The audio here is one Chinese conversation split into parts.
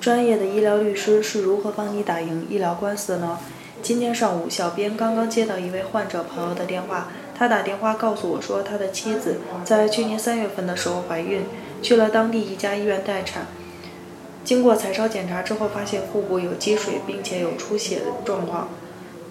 专业的医疗律师是如何帮你打赢医疗官司的呢？今天上午，小编刚刚接到一位患者朋友的电话，他打电话告诉我说，他的妻子在去年三月份的时候怀孕，去了当地一家医院待产。经过彩超检查之后，发现腹部有积水，并且有出血的状况，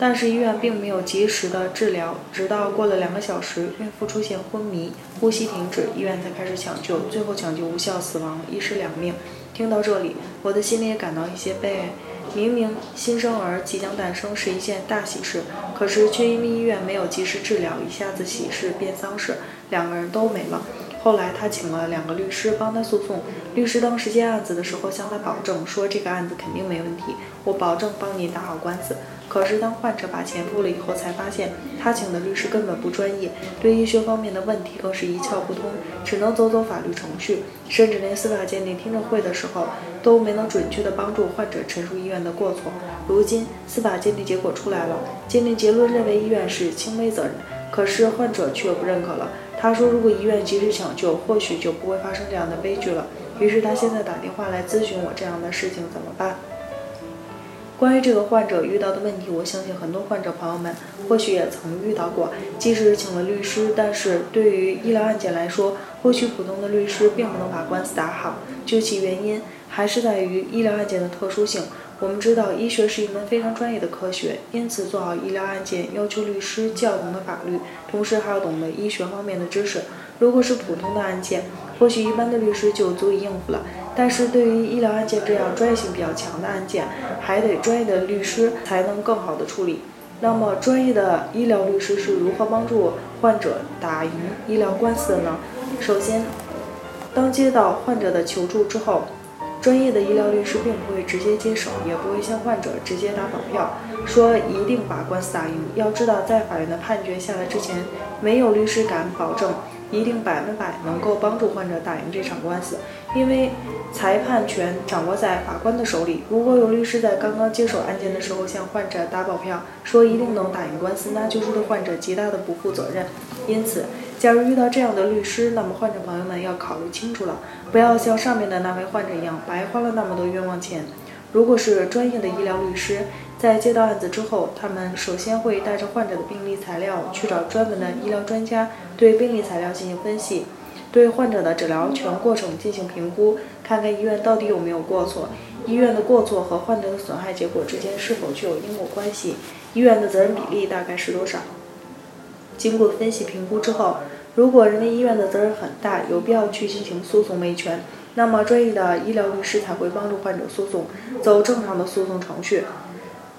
但是医院并没有及时的治疗，直到过了两个小时，孕妇出现昏迷、呼吸停止，医院才开始抢救，最后抢救无效死亡，一尸两命。听到这里，我的心里也感到一些悲哀。明明新生儿即将诞生是一件大喜事，可是却因为医院没有及时治疗，一下子喜事变丧事，两个人都没了。后来他请了两个律师帮他诉讼，律师当时接案子的时候向他保证说这个案子肯定没问题，我保证帮你打好官司。可是当患者把钱付了以后，才发现他请的律师根本不专业，对医学方面的问题更是一窍不通，只能走走法律程序，甚至连司法鉴定听证会的时候都没能准确的帮助患者陈述医院的过错。如今司法鉴定结果出来了，鉴定结论认为医院是轻微责任，可是患者却不认可了。他说如果医院及时抢救，或许就不会发生这样的悲剧了。于是他现在打电话来咨询我这样的事情怎么办。关于这个患者遇到的问题，我相信很多患者朋友们或许也曾遇到过。即使请了律师，但是对于医疗案件来说，或许普通的律师并不能把官司打好。究其原因，还是在于医疗案件的特殊性。我们知道，医学是一门非常专业的科学，因此做好医疗案件要求律师既要懂得法律，同时还要懂得医学方面的知识。如果是普通的案件，或许一般的律师就足以应付了。但是对于医疗案件这样专业性比较强的案件，还得专业的律师才能更好的处理。那么，专业的医疗律师是如何帮助患者打赢医疗官司的呢？首先，当接到患者的求助之后，专业的医疗律师并不会直接接手，也不会向患者直接打保票，说一定把官司打赢。要知道，在法院的判决下来之前，没有律师敢保证。一定百分百能够帮助患者打赢这场官司，因为裁判权掌握在法官的手里。如果有律师在刚刚接手案件的时候向患者打保票，说一定能打赢官司，那就是对患者极大的不负责任。因此，假如遇到这样的律师，那么患者朋友们要考虑清楚了，不要像上面的那位患者一样白花了那么多冤枉钱。如果是专业的医疗律师，在接到案子之后，他们首先会带着患者的病历材料去找专门的医疗专家，对病历材料进行分析，对患者的诊疗全过程进行评估，看看医院到底有没有过错，医院的过错和患者的损害结果之间是否具有因果关系，医院的责任比例大概是多少。经过分析评估之后，如果人民医院的责任很大，有必要去进行诉讼维权，那么专业的医疗律师才会帮助患者诉讼，走正常的诉讼程序。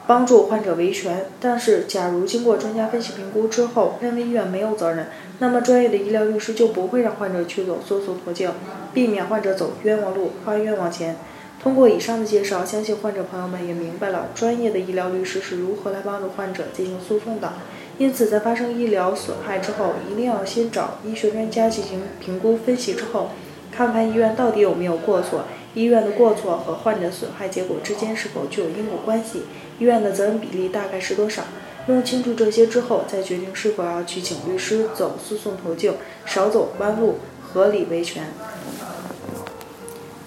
帮助患者维权，但是假如经过专家分析评估之后，认为医院没有责任，那么专业的医疗律师就不会让患者去走诉讼途径，避免患者走冤枉路，花冤枉钱。通过以上的介绍，相信患者朋友们也明白了专业的医疗律师是如何来帮助患者进行诉讼的。因此，在发生医疗损害之后，一定要先找医学专家进行评估分析之后，看看医院到底有没有过错。医院的过错和患者损害结果之间是否具有因果关系？医院的责任比例大概是多少？弄清楚这些之后，再决定是否要去请律师走诉讼途径，少走弯路，合理维权。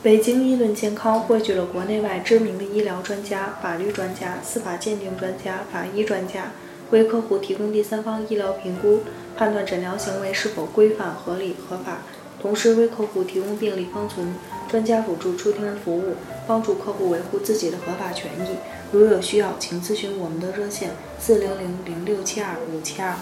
北京医盾健康汇聚了国内外知名的医疗专家、法律专家、司法鉴定专家、法医专家，为客户提供第三方医疗评估，判断诊疗行为是否规范、合理、合法。同时为客户提供病历封存、专家辅助出庭服务，帮助客户维护自己的合法权益。如有需要，请咨询我们的热线：四零零零六七二五七二。